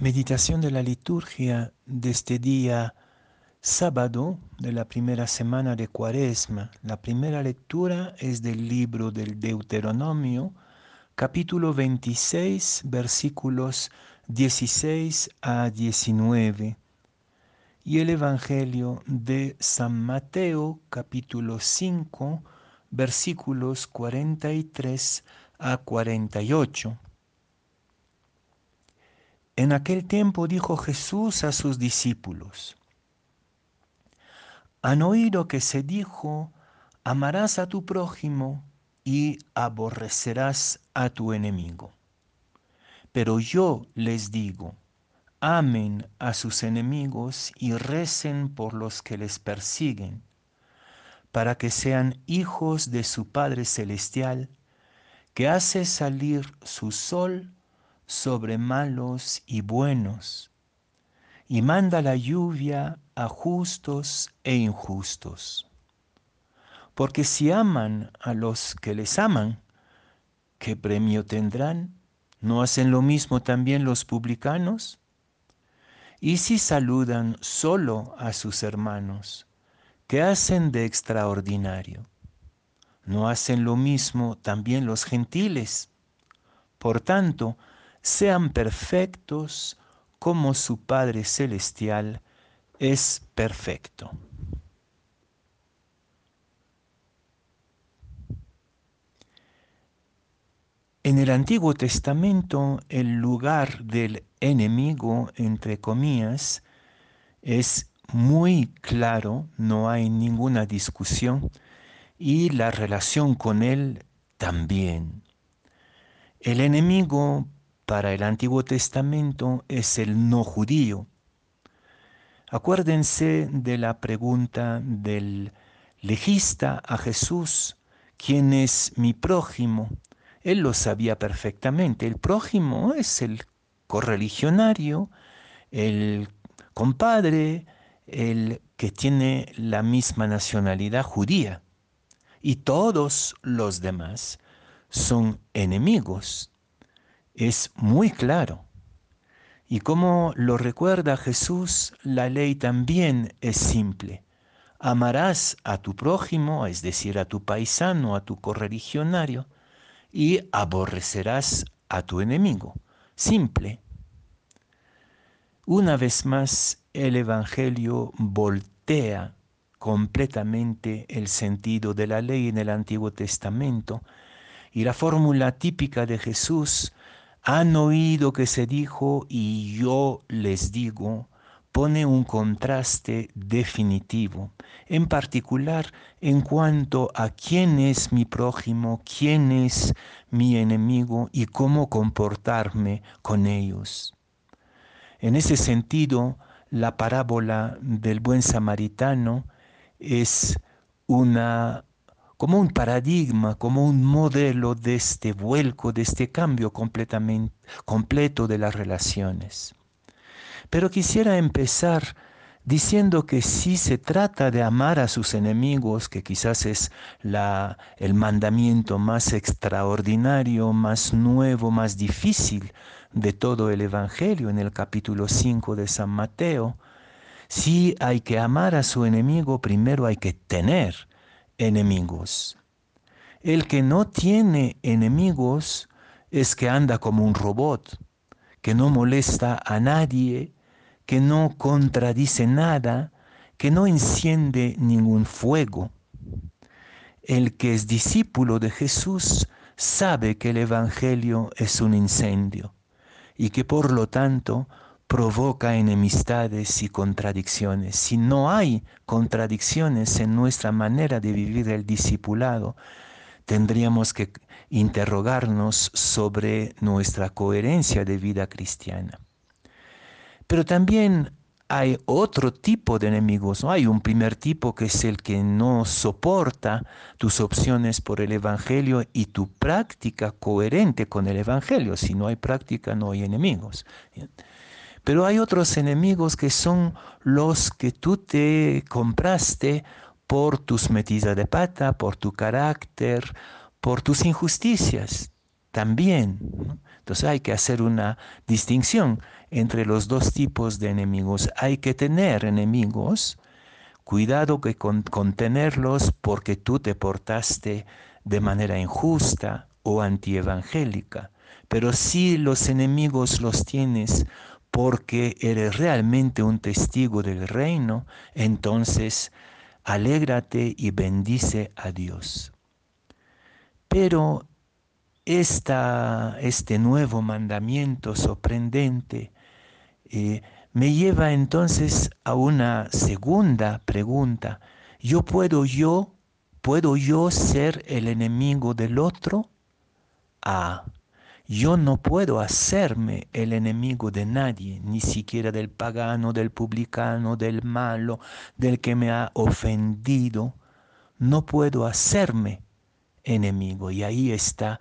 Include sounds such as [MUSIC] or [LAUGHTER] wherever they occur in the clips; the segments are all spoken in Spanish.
Meditación de la liturgia de este día sábado de la primera semana de Cuaresma. La primera lectura es del libro del Deuteronomio, capítulo 26, versículos 16 a 19. Y el Evangelio de San Mateo, capítulo 5, versículos 43 a 48. En aquel tiempo dijo Jesús a sus discípulos, han oído que se dijo, amarás a tu prójimo y aborrecerás a tu enemigo. Pero yo les digo, amen a sus enemigos y recen por los que les persiguen, para que sean hijos de su Padre Celestial, que hace salir su sol sobre malos y buenos, y manda la lluvia a justos e injustos. Porque si aman a los que les aman, ¿qué premio tendrán? ¿No hacen lo mismo también los publicanos? Y si saludan solo a sus hermanos, ¿qué hacen de extraordinario? ¿No hacen lo mismo también los gentiles? Por tanto, sean perfectos como su Padre Celestial es perfecto. En el Antiguo Testamento el lugar del enemigo, entre comillas, es muy claro, no hay ninguna discusión, y la relación con él también. El enemigo para el Antiguo Testamento es el no judío. Acuérdense de la pregunta del legista a Jesús, ¿quién es mi prójimo? Él lo sabía perfectamente. El prójimo es el correligionario, el compadre, el que tiene la misma nacionalidad judía. Y todos los demás son enemigos es muy claro. Y como lo recuerda Jesús, la ley también es simple. Amarás a tu prójimo, es decir, a tu paisano, a tu correligionario, y aborrecerás a tu enemigo. Simple. Una vez más, el Evangelio voltea completamente el sentido de la ley en el Antiguo Testamento y la fórmula típica de Jesús han oído que se dijo y yo les digo, pone un contraste definitivo, en particular en cuanto a quién es mi prójimo, quién es mi enemigo y cómo comportarme con ellos. En ese sentido, la parábola del buen samaritano es una como un paradigma, como un modelo de este vuelco, de este cambio completamente, completo de las relaciones. Pero quisiera empezar diciendo que si se trata de amar a sus enemigos, que quizás es la, el mandamiento más extraordinario, más nuevo, más difícil de todo el Evangelio en el capítulo 5 de San Mateo, si hay que amar a su enemigo, primero hay que tener enemigos. El que no tiene enemigos es que anda como un robot, que no molesta a nadie, que no contradice nada, que no enciende ningún fuego. El que es discípulo de Jesús sabe que el Evangelio es un incendio y que por lo tanto provoca enemistades y contradicciones. Si no hay contradicciones en nuestra manera de vivir el discipulado, tendríamos que interrogarnos sobre nuestra coherencia de vida cristiana. Pero también hay otro tipo de enemigos. Hay un primer tipo que es el que no soporta tus opciones por el Evangelio y tu práctica coherente con el Evangelio. Si no hay práctica, no hay enemigos. Pero hay otros enemigos que son los que tú te compraste por tus metidas de pata, por tu carácter, por tus injusticias. también. Entonces hay que hacer una distinción entre los dos tipos de enemigos. Hay que tener enemigos, cuidado que con, tenerlos porque tú te portaste de manera injusta o antievangélica. Pero si los enemigos los tienes porque eres realmente un testigo del reino, entonces alégrate y bendice a Dios. Pero esta, este nuevo mandamiento sorprendente eh, me lleva entonces a una segunda pregunta. ¿Yo puedo yo, puedo yo ser el enemigo del otro? Ah, yo no puedo hacerme el enemigo de nadie, ni siquiera del pagano, del publicano, del malo, del que me ha ofendido. No puedo hacerme enemigo. Y ahí está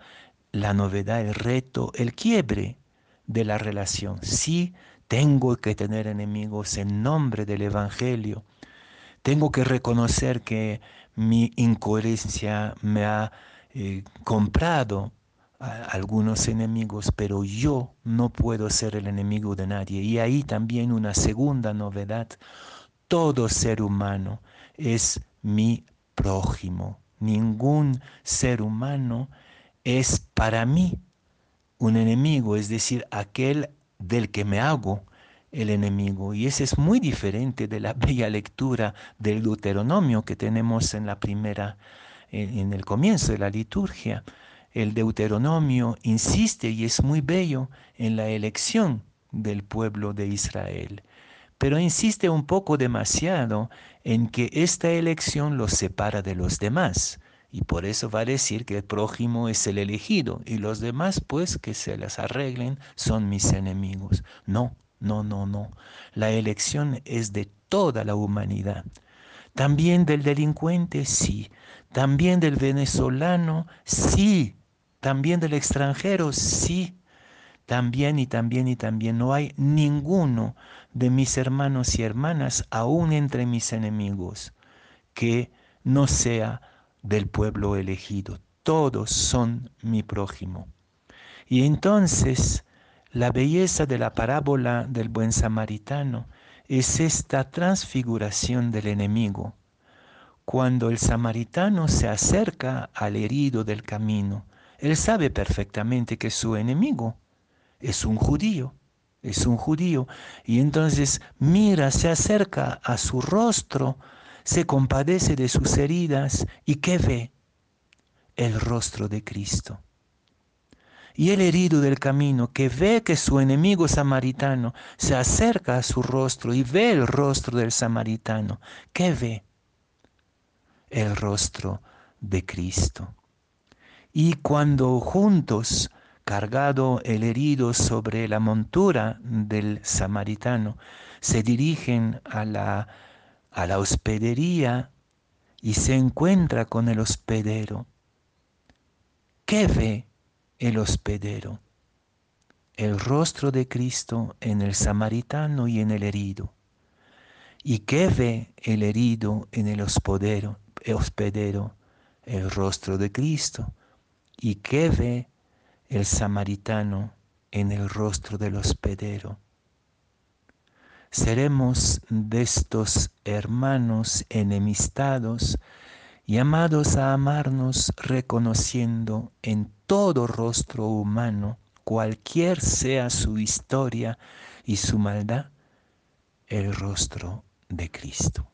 la novedad, el reto, el quiebre de la relación. Sí, tengo que tener enemigos en nombre del Evangelio. Tengo que reconocer que mi incoherencia me ha eh, comprado algunos enemigos, pero yo no puedo ser el enemigo de nadie. Y ahí también una segunda novedad. Todo ser humano es mi prójimo. Ningún ser humano es para mí un enemigo, es decir, aquel del que me hago el enemigo. Y ese es muy diferente de la [LAUGHS] bella lectura del Deuteronomio que tenemos en la primera, en, el comienzo de la liturgia. El Deuteronomio insiste y es muy bello en la elección del pueblo de Israel, pero insiste un poco demasiado en que esta elección los separa de los demás. Y por eso va a decir que el prójimo es el elegido y los demás pues que se las arreglen son mis enemigos. No, no, no, no. La elección es de toda la humanidad. También del delincuente, sí. También del venezolano, sí. También del extranjero, sí. También y también y también no hay ninguno de mis hermanos y hermanas, aún entre mis enemigos, que no sea del pueblo elegido. Todos son mi prójimo. Y entonces la belleza de la parábola del buen samaritano es esta transfiguración del enemigo. Cuando el samaritano se acerca al herido del camino, él sabe perfectamente que su enemigo es un judío, es un judío, y entonces mira, se acerca a su rostro, se compadece de sus heridas y ¿qué ve? El rostro de Cristo. Y el herido del camino que ve que su enemigo samaritano se acerca a su rostro y ve el rostro del samaritano, ¿qué ve? El rostro de Cristo. Y cuando juntos, cargado el herido sobre la montura del samaritano, se dirigen a la a la hospedería y se encuentra con el hospedero. ¿Qué ve el hospedero? El rostro de Cristo en el samaritano y en el herido. ¿Y qué ve el herido en el hospedero? El hospedero, el rostro de Cristo. ¿Y qué ve el samaritano en el rostro del hospedero? seremos de estos hermanos enemistados, llamados a amarnos reconociendo en todo rostro humano, cualquier sea su historia y su maldad, el rostro de Cristo.